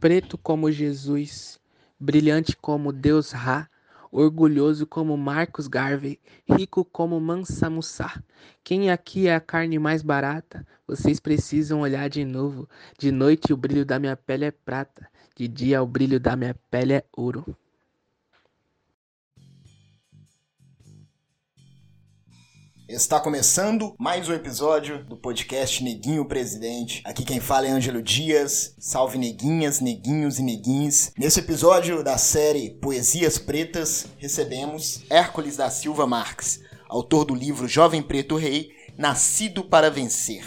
preto como Jesus, brilhante como Deus Ra, orgulhoso como Marcos Garvey, rico como Mansa Musa. Quem aqui é a carne mais barata? Vocês precisam olhar de novo. De noite o brilho da minha pele é prata, de dia o brilho da minha pele é ouro. Está começando mais um episódio do podcast Neguinho Presidente. Aqui quem fala é Ângelo Dias. Salve neguinhas, neguinhos e neguins. Nesse episódio da série Poesias Pretas, recebemos Hércules da Silva Marques, autor do livro Jovem Preto Rei, Nascido para Vencer.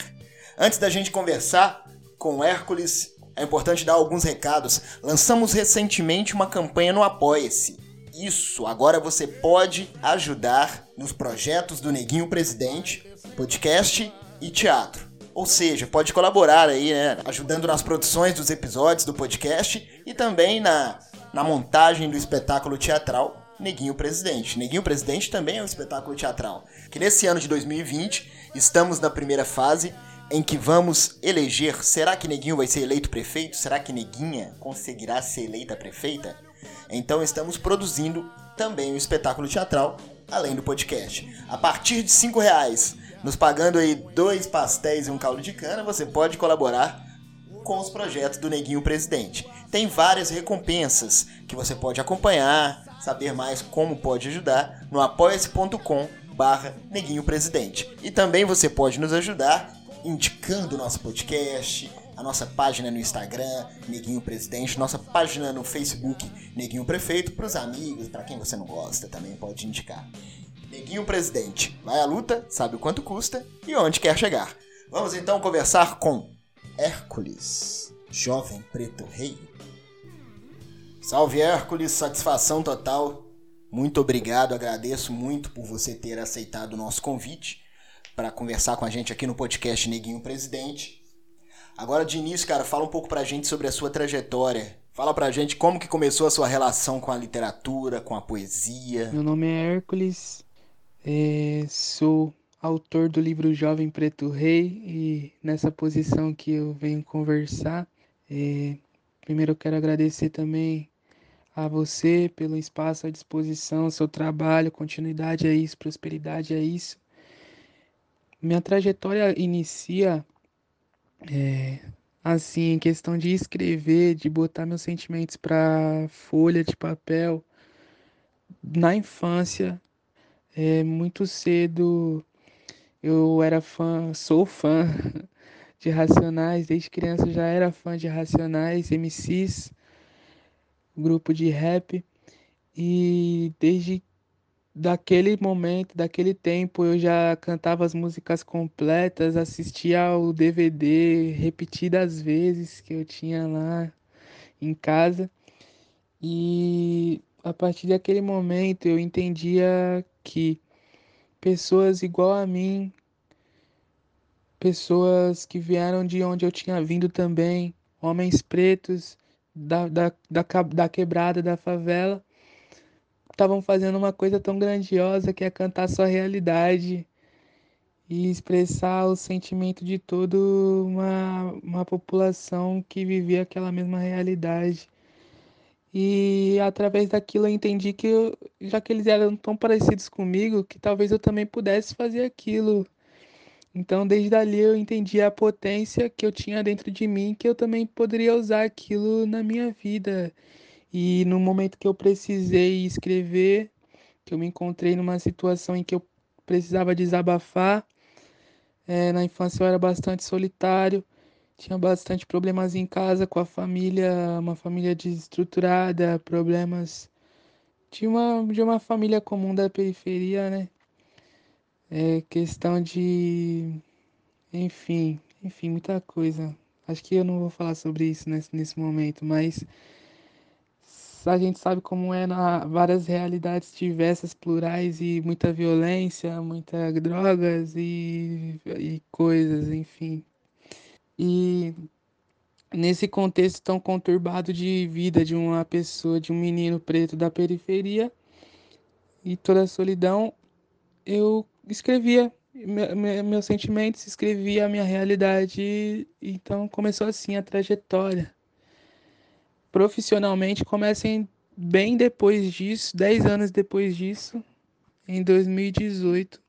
Antes da gente conversar com Hércules, é importante dar alguns recados. Lançamos recentemente uma campanha no Apoia-se isso, agora você pode ajudar nos projetos do Neguinho Presidente, podcast e teatro. Ou seja, pode colaborar aí, né, ajudando nas produções dos episódios do podcast e também na, na montagem do espetáculo teatral Neguinho Presidente. Neguinho Presidente também é um espetáculo teatral. Que nesse ano de 2020 estamos na primeira fase em que vamos eleger. Será que Neguinho vai ser eleito prefeito? Será que Neguinha conseguirá ser eleita prefeita? Então estamos produzindo também um espetáculo teatral, além do podcast. A partir de cinco reais, nos pagando aí dois pastéis e um caldo de cana, você pode colaborar com os projetos do Neguinho Presidente. Tem várias recompensas que você pode acompanhar, saber mais como pode ajudar no apoia-se.com barra Neguinho Presidente. E também você pode nos ajudar indicando nosso podcast, a nossa página no Instagram, Neguinho Presidente, nossa página no Facebook, Neguinho Prefeito, para os amigos, para quem você não gosta também pode indicar. Neguinho Presidente, vai à luta, sabe o quanto custa e onde quer chegar. Vamos então conversar com Hércules, jovem preto rei. Salve Hércules, satisfação total. Muito obrigado, agradeço muito por você ter aceitado o nosso convite para conversar com a gente aqui no podcast Neguinho Presidente. Agora, de início, cara, fala um pouco pra gente sobre a sua trajetória. Fala pra gente como que começou a sua relação com a literatura, com a poesia. Meu nome é Hércules, é, sou autor do livro Jovem Preto Rei e nessa posição que eu venho conversar, é, primeiro eu quero agradecer também a você pelo espaço à disposição, seu trabalho, continuidade é isso, prosperidade é isso. Minha trajetória inicia é, assim, em questão de escrever, de botar meus sentimentos para folha de papel, na infância, é, muito cedo eu era fã, sou fã de Racionais, desde criança já era fã de Racionais, MCs, grupo de rap, e desde daquele momento, daquele tempo, eu já cantava as músicas completas, assistia ao DVD repetidas vezes que eu tinha lá em casa. E a partir daquele momento eu entendia que pessoas igual a mim, pessoas que vieram de onde eu tinha vindo também, homens pretos da, da, da, da quebrada, da favela, estavam fazendo uma coisa tão grandiosa que é cantar sua realidade e expressar o sentimento de toda uma, uma população que vivia aquela mesma realidade. E através daquilo eu entendi que, eu, já que eles eram tão parecidos comigo, que talvez eu também pudesse fazer aquilo. Então, desde ali eu entendi a potência que eu tinha dentro de mim, que eu também poderia usar aquilo na minha vida. E no momento que eu precisei escrever, que eu me encontrei numa situação em que eu precisava desabafar, é, na infância eu era bastante solitário, tinha bastante problemas em casa com a família, uma família desestruturada, problemas de uma, de uma família comum da periferia, né? É questão de. Enfim, enfim, muita coisa. Acho que eu não vou falar sobre isso nesse, nesse momento, mas a gente sabe como é na várias realidades diversas, plurais e muita violência, muita drogas e, e coisas, enfim. E nesse contexto tão conturbado de vida de uma pessoa, de um menino preto da periferia e toda a solidão, eu escrevia meus sentimentos, escrevia a minha realidade, então começou assim a trajetória profissionalmente começa em, bem depois disso, 10 anos depois disso, em 2018,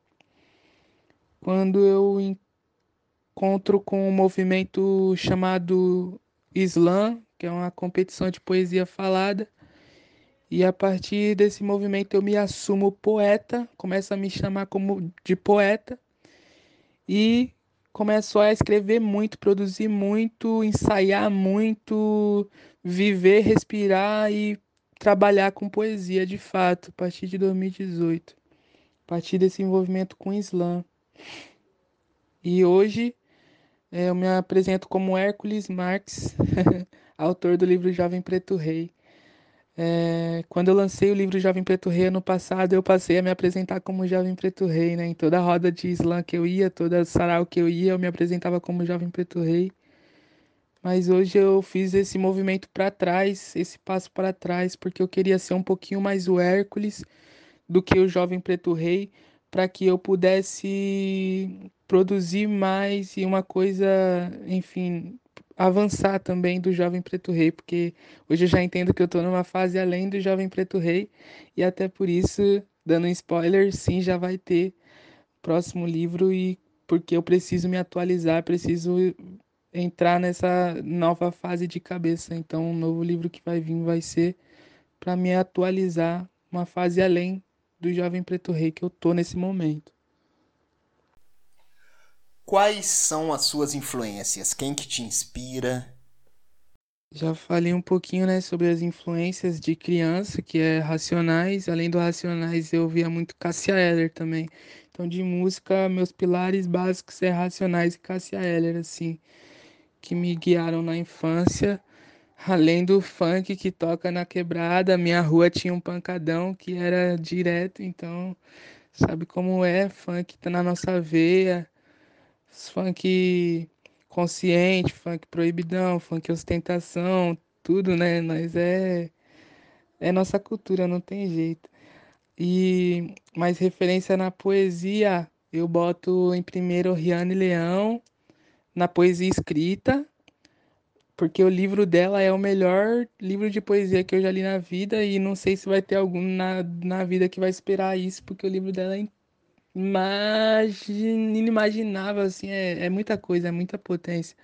quando eu encontro com um movimento chamado Slam, que é uma competição de poesia falada. E a partir desse movimento eu me assumo poeta, começo a me chamar como de poeta e começo a escrever muito, produzir muito, ensaiar muito, viver, respirar e trabalhar com poesia de fato, a partir de 2018, a partir desse envolvimento com o Islã. E hoje é, eu me apresento como Hércules Marx, autor do livro Jovem Preto Rei. É, quando eu lancei o livro Jovem Preto Rei ano passado, eu passei a me apresentar como Jovem Preto Rei, né? Em toda roda de slam que eu ia, toda sarau que eu ia, eu me apresentava como Jovem Preto Rei. Mas hoje eu fiz esse movimento para trás, esse passo para trás, porque eu queria ser um pouquinho mais o Hércules do que o Jovem Preto Rei, para que eu pudesse produzir mais e uma coisa, enfim, avançar também do Jovem Preto Rei, porque hoje eu já entendo que eu estou numa fase além do Jovem Preto Rei, e até por isso, dando um spoiler, sim, já vai ter próximo livro e porque eu preciso me atualizar, preciso entrar nessa nova fase de cabeça. Então, o novo livro que vai vir vai ser para me atualizar uma fase além do Jovem Preto Rei que eu tô nesse momento. Quais são as suas influências? Quem que te inspira? Já falei um pouquinho, né, sobre as influências de criança, que é Racionais. Além do Racionais, eu via muito Cassia Eller também. Então, de música, meus pilares básicos é Racionais e Cassia Eller, assim, que me guiaram na infância. Além do funk que toca na quebrada, minha rua tinha um pancadão que era direto, então sabe como é, funk tá na nossa veia, funk consciente, funk proibidão, funk ostentação, tudo, né? Nós é é nossa cultura, não tem jeito. E mais referência na poesia, eu boto em primeiro Riane Leão, na poesia escrita, porque o livro dela é o melhor livro de poesia que eu já li na vida e não sei se vai ter algum na, na vida que vai esperar isso, porque o livro dela é inimaginável, assim, é, é muita coisa, é muita potência.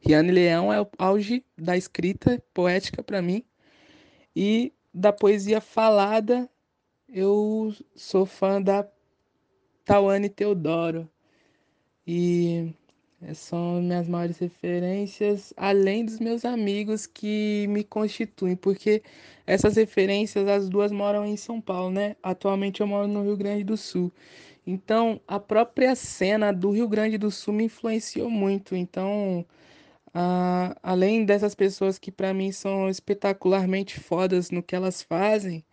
Riane Leão é o auge da escrita poética para mim e da poesia falada, eu sou fã da Tawane Teodoro. E são minhas maiores referências, além dos meus amigos que me constituem, porque essas referências, as duas moram em São Paulo, né? Atualmente eu moro no Rio Grande do Sul. Então, a própria cena do Rio Grande do Sul me influenciou muito. Então, além dessas pessoas que para mim são espetacularmente fodas no que elas fazem,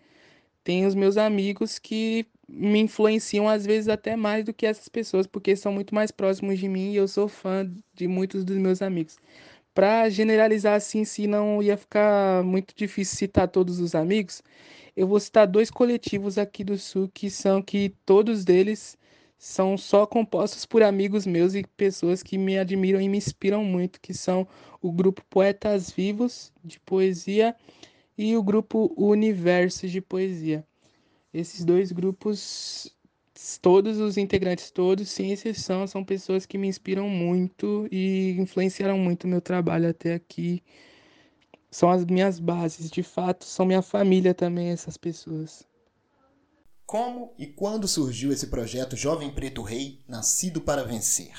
tem os meus amigos que me influenciam às vezes até mais do que essas pessoas, porque são muito mais próximos de mim e eu sou fã de muitos dos meus amigos. Para generalizar assim, se não ia ficar muito difícil citar todos os amigos, eu vou citar dois coletivos aqui do Sul que são que todos deles são só compostos por amigos meus e pessoas que me admiram e me inspiram muito, que são o grupo Poetas Vivos de poesia e o grupo Universo de poesia. Esses dois grupos, todos os integrantes, todos, sem exceção, são pessoas que me inspiram muito e influenciaram muito o meu trabalho até aqui. São as minhas bases, de fato, são minha família também, essas pessoas. Como e quando surgiu esse projeto Jovem Preto Rei, Nascido para Vencer?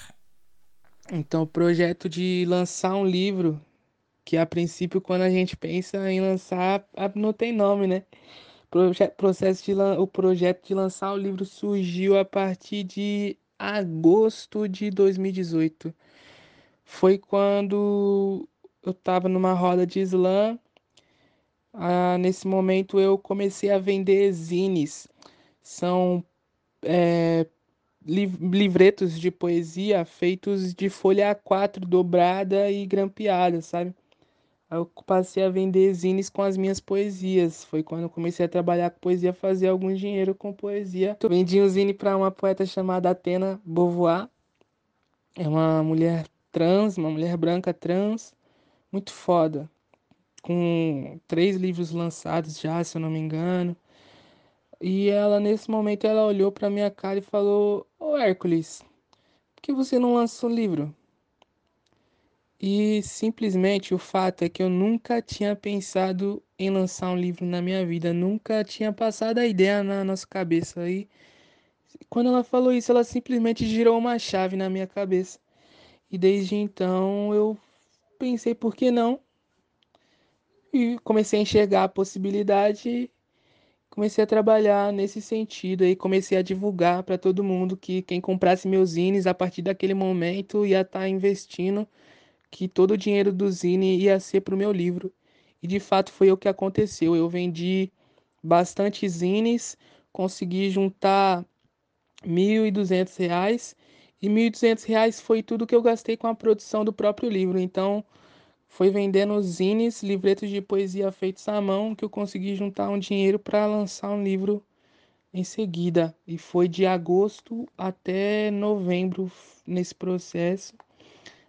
Então, o projeto de lançar um livro, que a princípio, quando a gente pensa em lançar, não tem nome, né? processo de, o projeto de lançar o livro surgiu a partir de agosto de 2018. Foi quando eu estava numa roda de slam. Ah, nesse momento eu comecei a vender zines. São é, livretos de poesia feitos de folha A4 dobrada e grampeada, sabe? Aí eu passei a vender zines com as minhas poesias. Foi quando eu comecei a trabalhar com poesia, fazer algum dinheiro com poesia. Vendi um zine para uma poeta chamada Atena Beauvoir. É uma mulher trans, uma mulher branca trans, muito foda. com três livros lançados já, se eu não me engano. E ela, nesse momento, ela olhou pra minha cara e falou: Ô Hércules, por que você não lança um livro? E simplesmente o fato é que eu nunca tinha pensado em lançar um livro na minha vida, nunca tinha passado a ideia na nossa cabeça. aí quando ela falou isso, ela simplesmente girou uma chave na minha cabeça. E desde então eu pensei por que não? E comecei a enxergar a possibilidade, comecei a trabalhar nesse sentido e comecei a divulgar para todo mundo que quem comprasse meus zines a partir daquele momento ia estar tá investindo que todo o dinheiro do Zine ia ser para o meu livro. E de fato foi o que aconteceu. Eu vendi bastante zines, consegui juntar R$ 1.200 e R$ 1.200 foi tudo que eu gastei com a produção do próprio livro. Então, foi vendendo zines, livretos de poesia feitos à mão que eu consegui juntar um dinheiro para lançar um livro em seguida. E foi de agosto até novembro nesse processo.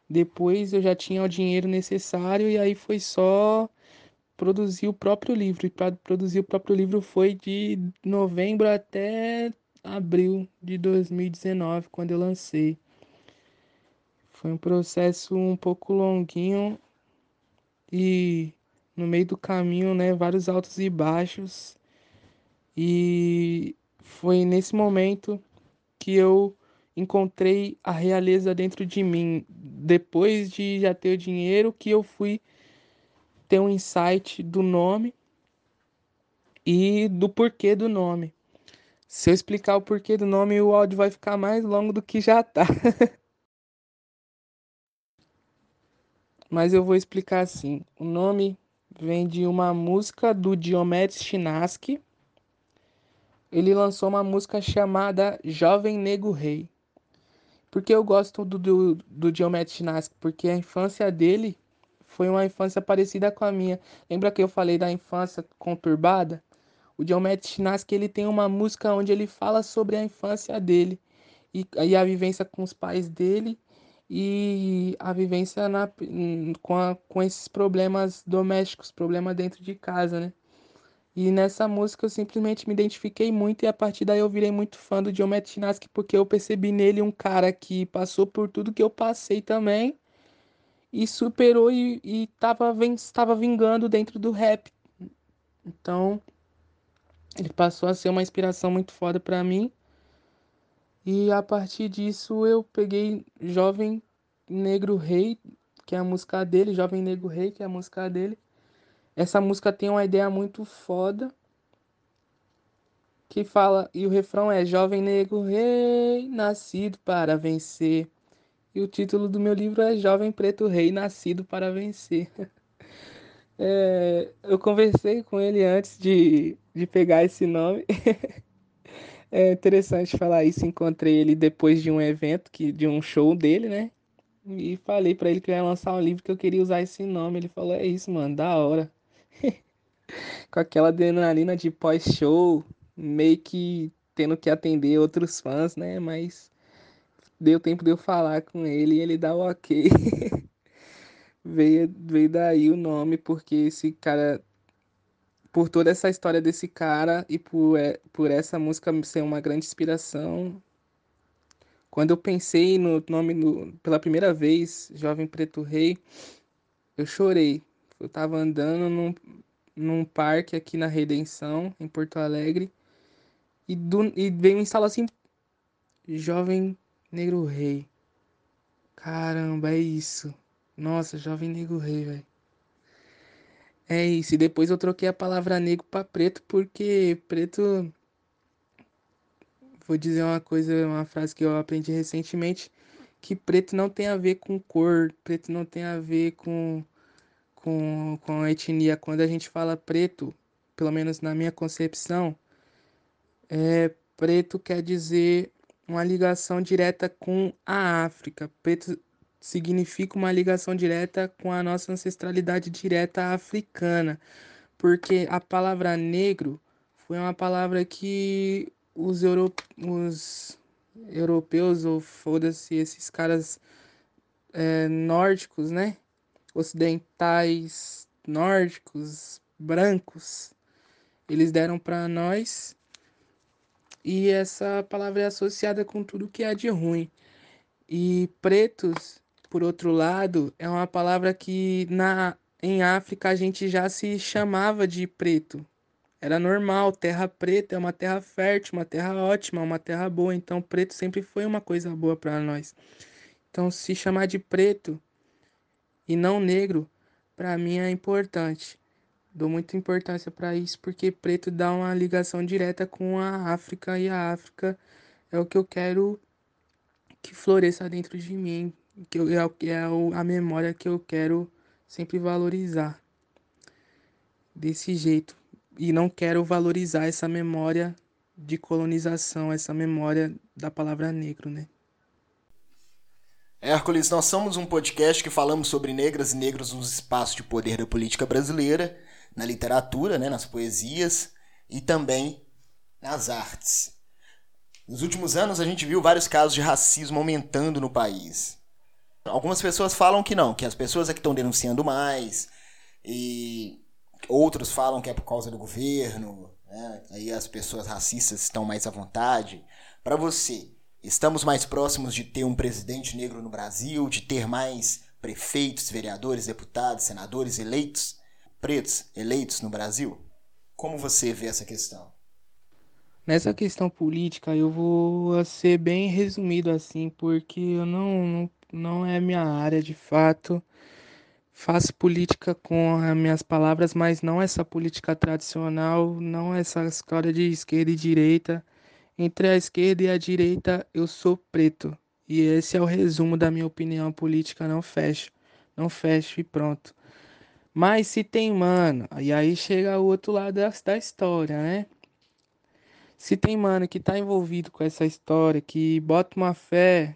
Depois eu já tinha o dinheiro necessário e aí foi só produzir o próprio livro. E para produzir o próprio livro foi de novembro até abril de 2019, quando eu lancei. Foi um processo um pouco longuinho e no meio do caminho, né, vários altos e baixos. E foi nesse momento que eu encontrei a realeza dentro de mim. Depois de já ter o dinheiro, que eu fui ter um insight do nome e do porquê do nome. Se eu explicar o porquê do nome, o áudio vai ficar mais longo do que já tá. Mas eu vou explicar assim. O nome vem de uma música do Diomedes Chinaski. Ele lançou uma música chamada Jovem Nego Rei. Porque eu gosto do, do, do Diomedes Chinaski? Porque a infância dele foi uma infância parecida com a minha. Lembra que eu falei da infância conturbada? O Diomedes Chinaski ele tem uma música onde ele fala sobre a infância dele e, e a vivência com os pais dele e a vivência na, com, a, com esses problemas domésticos, problema dentro de casa, né? E nessa música eu simplesmente me identifiquei muito e a partir daí eu virei muito fã do John Chinaski porque eu percebi nele um cara que passou por tudo que eu passei também e superou e, e tava, estava vingando dentro do rap. Então, ele passou a ser uma inspiração muito foda para mim. E a partir disso eu peguei Jovem Negro Rei, que é a música dele, Jovem Negro Rei, que é a música dele essa música tem uma ideia muito foda. Que fala, e o refrão é Jovem Negro Rei, nascido para vencer. E o título do meu livro é Jovem Preto Rei, nascido para vencer. É, eu conversei com ele antes de, de pegar esse nome. é interessante falar isso. Encontrei ele depois de um evento, que, de um show dele, né? E falei para ele que eu ia lançar um livro que eu queria usar esse nome. Ele falou: É isso, mano, da hora. com aquela adrenalina de pós-show, meio que tendo que atender outros fãs, né? Mas deu tempo de eu falar com ele e ele dá o ok. veio, veio daí o nome, porque esse cara. Por toda essa história desse cara e por, é, por essa música ser uma grande inspiração. Quando eu pensei no nome no, pela primeira vez, Jovem Preto Rei, eu chorei. Eu tava andando num, num parque aqui na Redenção, em Porto Alegre. E, do, e veio um instalo assim: Jovem Negro Rei. Caramba, é isso. Nossa, Jovem Negro Rei, velho. É isso. E depois eu troquei a palavra negro para preto, porque preto. Vou dizer uma coisa, uma frase que eu aprendi recentemente: que preto não tem a ver com cor, preto não tem a ver com com, com etnia. Quando a gente fala preto, pelo menos na minha concepção, é, preto quer dizer uma ligação direta com a África. Preto significa uma ligação direta com a nossa ancestralidade direta africana, porque a palavra negro foi uma palavra que os, euro, os europeus, ou foda-se, esses caras é, nórdicos, né? ocidentais, nórdicos, brancos. Eles deram para nós e essa palavra é associada com tudo que há de ruim. E pretos, por outro lado, é uma palavra que na em África a gente já se chamava de preto. Era normal, terra preta é uma terra fértil, uma terra ótima, uma terra boa. Então, preto sempre foi uma coisa boa para nós. Então, se chamar de preto e não negro, para mim é importante. Dou muita importância para isso porque preto dá uma ligação direta com a África e a África é o que eu quero que floresça dentro de mim, que eu, é, é a memória que eu quero sempre valorizar desse jeito. E não quero valorizar essa memória de colonização, essa memória da palavra negro, né? Hércules, nós somos um podcast que falamos sobre negras e negros nos espaços de poder da política brasileira, na literatura, né, nas poesias e também nas artes. Nos últimos anos a gente viu vários casos de racismo aumentando no país. Algumas pessoas falam que não, que as pessoas é que estão denunciando mais, e outros falam que é por causa do governo, né? aí as pessoas racistas estão mais à vontade. Para você, estamos mais próximos de ter um presidente negro no Brasil, de ter mais prefeitos, vereadores, deputados, senadores eleitos, pretos eleitos no Brasil? Como você vê essa questão? Nessa questão política, eu vou ser bem resumido assim, porque eu não, não não é minha área de fato. Faço política com as minhas palavras, mas não essa política tradicional, não essa história de esquerda e direita. Entre a esquerda e a direita, eu sou preto. E esse é o resumo da minha opinião política. Não fecho, não fecho e pronto. Mas se tem mano, e aí chega o outro lado da, da história, né? Se tem mano que tá envolvido com essa história, que bota uma fé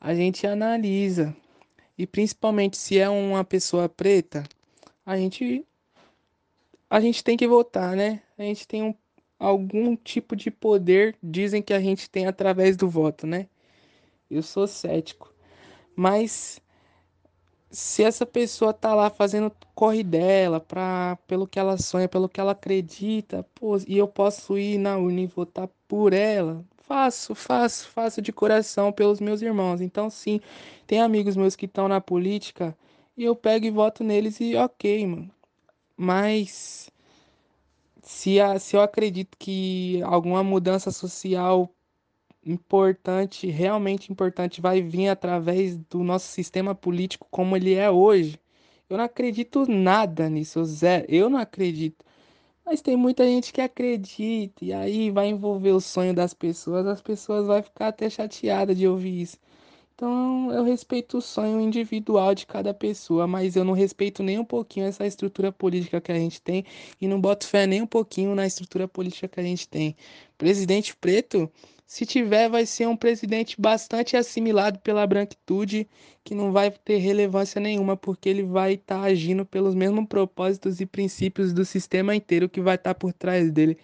a gente analisa. E principalmente se é uma pessoa preta, a gente a gente tem que votar, né? A gente tem um, algum tipo de poder, dizem que a gente tem através do voto, né? Eu sou cético. Mas se essa pessoa tá lá fazendo corre dela para pelo que ela sonha, pelo que ela acredita, pô, e eu posso ir na urna e votar por ela, Faço, faço, faço de coração pelos meus irmãos. Então, sim, tem amigos meus que estão na política e eu pego e voto neles e ok, mano. Mas se, a, se eu acredito que alguma mudança social importante, realmente importante, vai vir através do nosso sistema político como ele é hoje, eu não acredito nada nisso, Zé. Eu não acredito. Mas tem muita gente que acredita e aí vai envolver o sonho das pessoas, as pessoas vão ficar até chateadas de ouvir isso. Então eu respeito o sonho individual de cada pessoa, mas eu não respeito nem um pouquinho essa estrutura política que a gente tem e não boto fé nem um pouquinho na estrutura política que a gente tem. Presidente preto se tiver, vai ser um presidente bastante assimilado pela branquitude, que não vai ter relevância nenhuma, porque ele vai estar tá agindo pelos mesmos propósitos e princípios do sistema inteiro que vai estar tá por trás dele.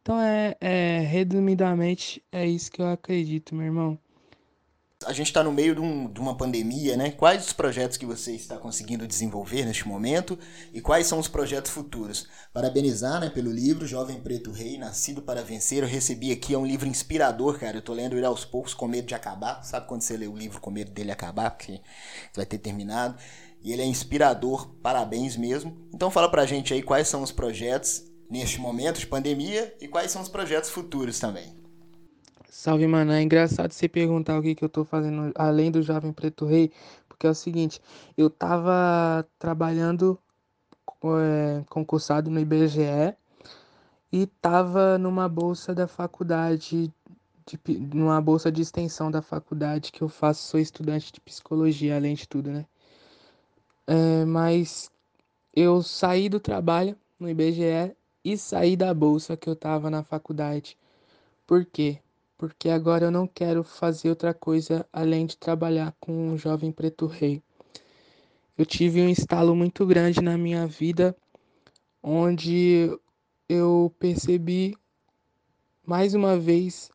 Então, é, é, resumidamente, é isso que eu acredito, meu irmão. A gente está no meio de, um, de, uma pandemia, né? Quais os projetos que você está conseguindo desenvolver neste momento e quais são os projetos futuros? Parabenizar, né, pelo livro Jovem Preto Rei, Nascido para Vencer. Eu recebi aqui, é um livro inspirador, cara. Eu tô lendo ele aos poucos com medo de acabar. Sabe quando você lê o livro com medo dele acabar, porque vai ter terminado? E ele é inspirador, parabéns mesmo. Então fala pra gente aí quais são os projetos neste momento de pandemia e quais são os projetos futuros também. Salve, mano. É engraçado você perguntar o que, que eu tô fazendo além do Jovem Preto Rei, porque é o seguinte, eu tava trabalhando é, concursado no IBGE e tava numa bolsa da faculdade, de, numa bolsa de extensão da faculdade que eu faço, sou estudante de psicologia, além de tudo, né? É, mas eu saí do trabalho no IBGE e saí da bolsa que eu tava na faculdade. Por quê? Porque agora eu não quero fazer outra coisa além de trabalhar com o jovem preto rei. Eu tive um estalo muito grande na minha vida, onde eu percebi mais uma vez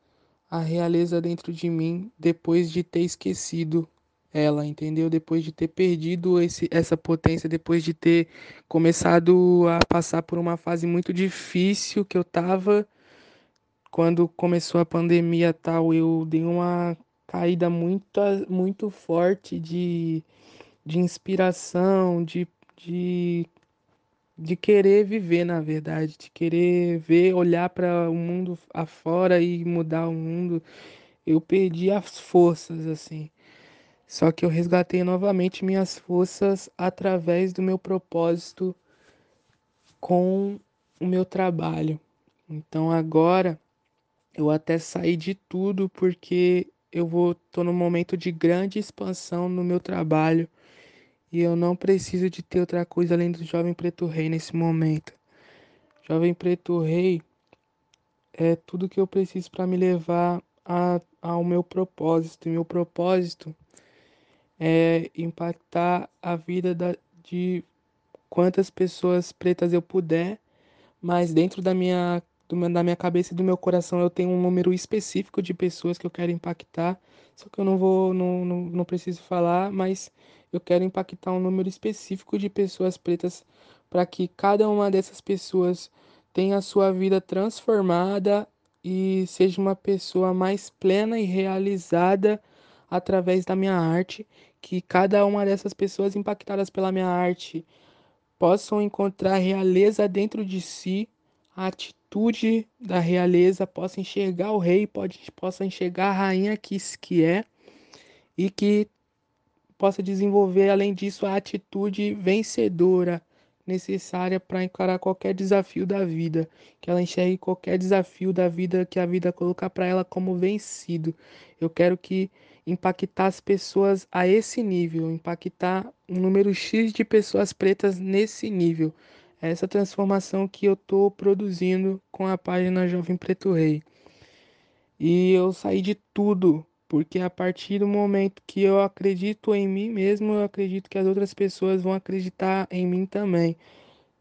a realeza dentro de mim depois de ter esquecido ela, entendeu? Depois de ter perdido esse, essa potência, depois de ter começado a passar por uma fase muito difícil que eu tava quando começou a pandemia tal, eu dei uma caída muito, muito forte de, de inspiração, de, de, de querer viver, na verdade, de querer ver, olhar para o mundo afora e mudar o mundo. Eu perdi as forças, assim. Só que eu resgatei novamente minhas forças através do meu propósito com o meu trabalho. Então agora eu até saí de tudo porque eu vou tô num momento de grande expansão no meu trabalho e eu não preciso de ter outra coisa além do Jovem Preto Rei nesse momento. Jovem Preto Rei é tudo que eu preciso para me levar a, ao meu propósito. E meu propósito é impactar a vida da, de quantas pessoas pretas eu puder, mas dentro da minha, do, da minha cabeça e do meu coração eu tenho um número específico de pessoas que eu quero impactar, só que eu não vou, não, não, não preciso falar, mas eu quero impactar um número específico de pessoas pretas para que cada uma dessas pessoas tenha a sua vida transformada e seja uma pessoa mais plena e realizada através da minha arte, que cada uma dessas pessoas impactadas pela minha arte possam encontrar realeza dentro de si, a atitude da realeza, possa enxergar o rei, pode, possa enxergar a rainha que, que é, e que possa desenvolver, além disso, a atitude vencedora necessária para encarar qualquer desafio da vida, que ela enxergue qualquer desafio da vida que a vida colocar para ela como vencido. Eu quero que impactar as pessoas a esse nível, impactar um número X de pessoas pretas nesse nível. É essa transformação que eu estou produzindo com a página Jovem Preto Rei. E eu saí de tudo, porque a partir do momento que eu acredito em mim mesmo, eu acredito que as outras pessoas vão acreditar em mim também.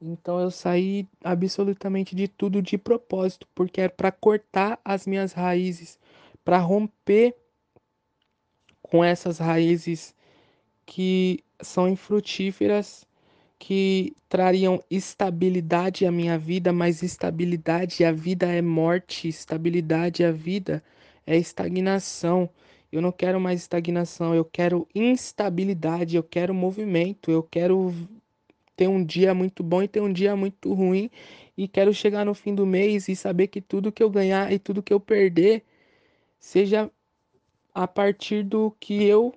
Então eu saí absolutamente de tudo de propósito, porque é para cortar as minhas raízes, para romper com essas raízes que são infrutíferas, que trariam estabilidade à minha vida, mas estabilidade à vida é morte, estabilidade à vida é estagnação. Eu não quero mais estagnação, eu quero instabilidade, eu quero movimento, eu quero ter um dia muito bom e ter um dia muito ruim e quero chegar no fim do mês e saber que tudo que eu ganhar e tudo que eu perder seja a partir do que eu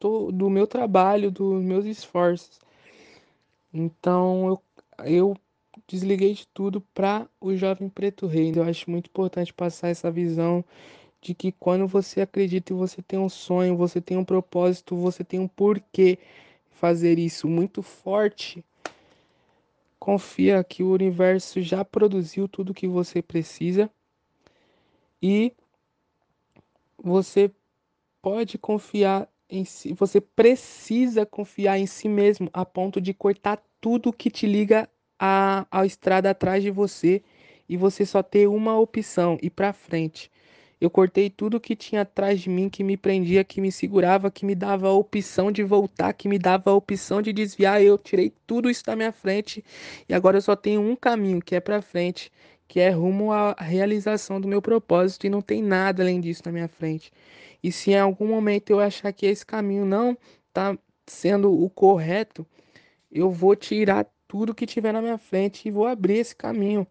tô, do meu trabalho, dos meus esforços. Então eu, eu desliguei de tudo para o jovem preto rei. Eu acho muito importante passar essa visão de que quando você acredita e você tem um sonho, você tem um propósito, você tem um porquê fazer isso muito forte, confia que o universo já produziu tudo que você precisa e você pode confiar em si, você precisa confiar em si mesmo a ponto de cortar tudo que te liga a estrada atrás de você e você só ter uma opção, ir para frente. Eu cortei tudo que tinha atrás de mim, que me prendia, que me segurava, que me dava a opção de voltar, que me dava a opção de desviar. Eu tirei tudo isso da minha frente e agora eu só tenho um caminho, que é para frente que é rumo à realização do meu propósito e não tem nada além disso na minha frente. E se em algum momento eu achar que esse caminho não está sendo o correto, eu vou tirar tudo que tiver na minha frente e vou abrir esse caminho.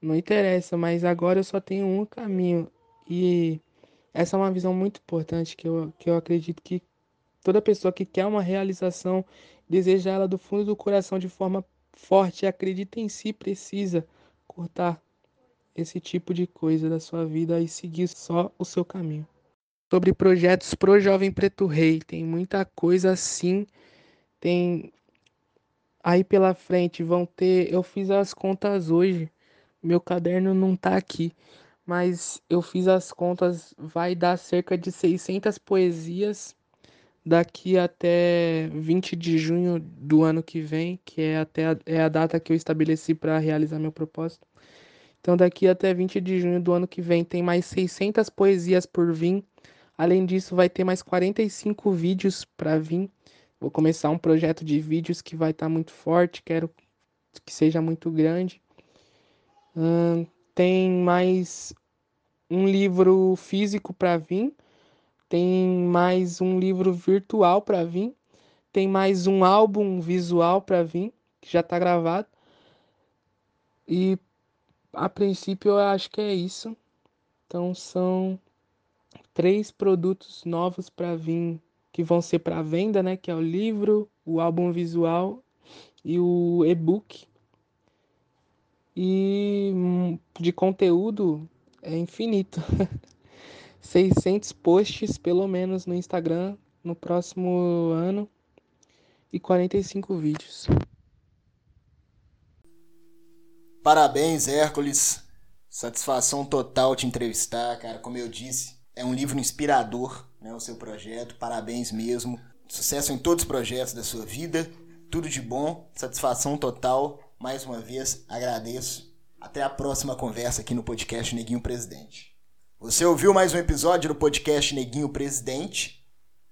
Não interessa, mas agora eu só tenho um caminho. E essa é uma visão muito importante que eu, que eu acredito que toda pessoa que quer uma realização, deseja ela do fundo do coração de forma forte, acredita em si, precisa cortar esse tipo de coisa da sua vida e seguir só o seu caminho. Sobre projetos pro Jovem Preto Rei, tem muita coisa assim, tem aí pela frente vão ter, eu fiz as contas hoje, meu caderno não tá aqui, mas eu fiz as contas, vai dar cerca de 600 poesias daqui até 20 de junho do ano que vem, que é até a, é a data que eu estabeleci para realizar meu propósito. Então, daqui até 20 de junho do ano que vem, tem mais 600 poesias por vir. Além disso, vai ter mais 45 vídeos para vir. Vou começar um projeto de vídeos que vai estar tá muito forte, quero que seja muito grande. Hum, tem mais um livro físico para vir, tem mais um livro virtual para vir, tem mais um álbum visual para vir, que já está gravado. E a princípio eu acho que é isso. Então são três produtos novos para vir que vão ser para venda, né? Que é o livro, o álbum visual e o e-book. E hum, de conteúdo é infinito. 600 posts pelo menos no Instagram no próximo ano e 45 vídeos. Parabéns, Hércules. Satisfação total te entrevistar, cara. Como eu disse, é um livro inspirador, né, o seu projeto. Parabéns mesmo. Sucesso em todos os projetos da sua vida. Tudo de bom. Satisfação total. Mais uma vez, agradeço. Até a próxima conversa aqui no podcast Neguinho Presidente. Você ouviu mais um episódio do podcast Neguinho Presidente?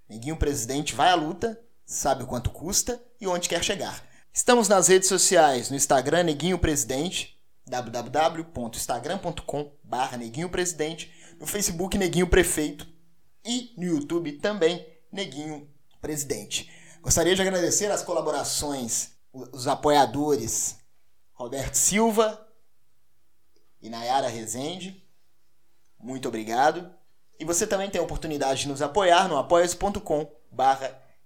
Neguinho Presidente vai à luta, sabe o quanto custa e onde quer chegar. Estamos nas redes sociais, no Instagram Neguinho Presidente, www.instagram.com barra Neguinho Presidente, no Facebook Neguinho Prefeito e no YouTube também Neguinho Presidente. Gostaria de agradecer as colaborações, os apoiadores Roberto Silva e Nayara Rezende. Muito obrigado. E você também tem a oportunidade de nos apoiar no apoia.com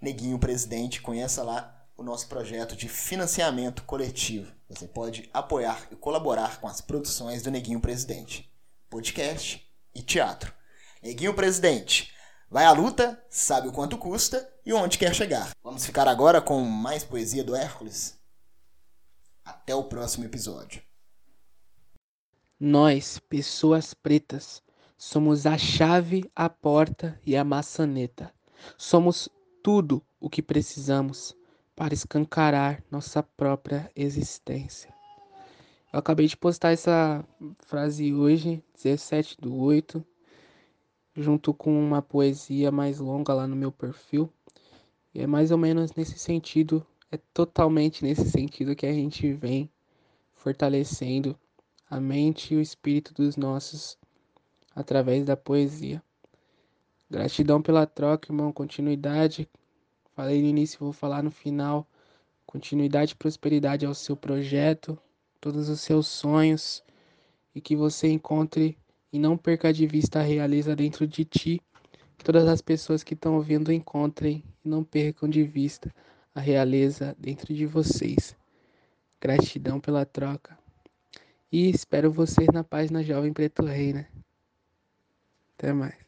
Neguinho Presidente. Conheça lá o nosso projeto de financiamento coletivo. Você pode apoiar e colaborar com as produções do Neguinho Presidente, podcast e teatro. Neguinho Presidente, vai à luta, sabe o quanto custa e onde quer chegar. Vamos ficar agora com mais poesia do Hércules? Até o próximo episódio. Nós, pessoas pretas, somos a chave, a porta e a maçaneta. Somos tudo o que precisamos para escancarar nossa própria existência. Eu acabei de postar essa frase hoje, 17 do 8, junto com uma poesia mais longa lá no meu perfil. E é mais ou menos nesse sentido, é totalmente nesse sentido que a gente vem fortalecendo a mente e o espírito dos nossos através da poesia. Gratidão pela troca, irmão, continuidade, Falei no início, vou falar no final. Continuidade e prosperidade ao seu projeto, todos os seus sonhos e que você encontre e não perca de vista a realeza dentro de ti. Que todas as pessoas que estão ouvindo encontrem e não percam de vista a realeza dentro de vocês. Gratidão pela troca. E espero vocês na página Jovem Preto Rei, né? Até mais.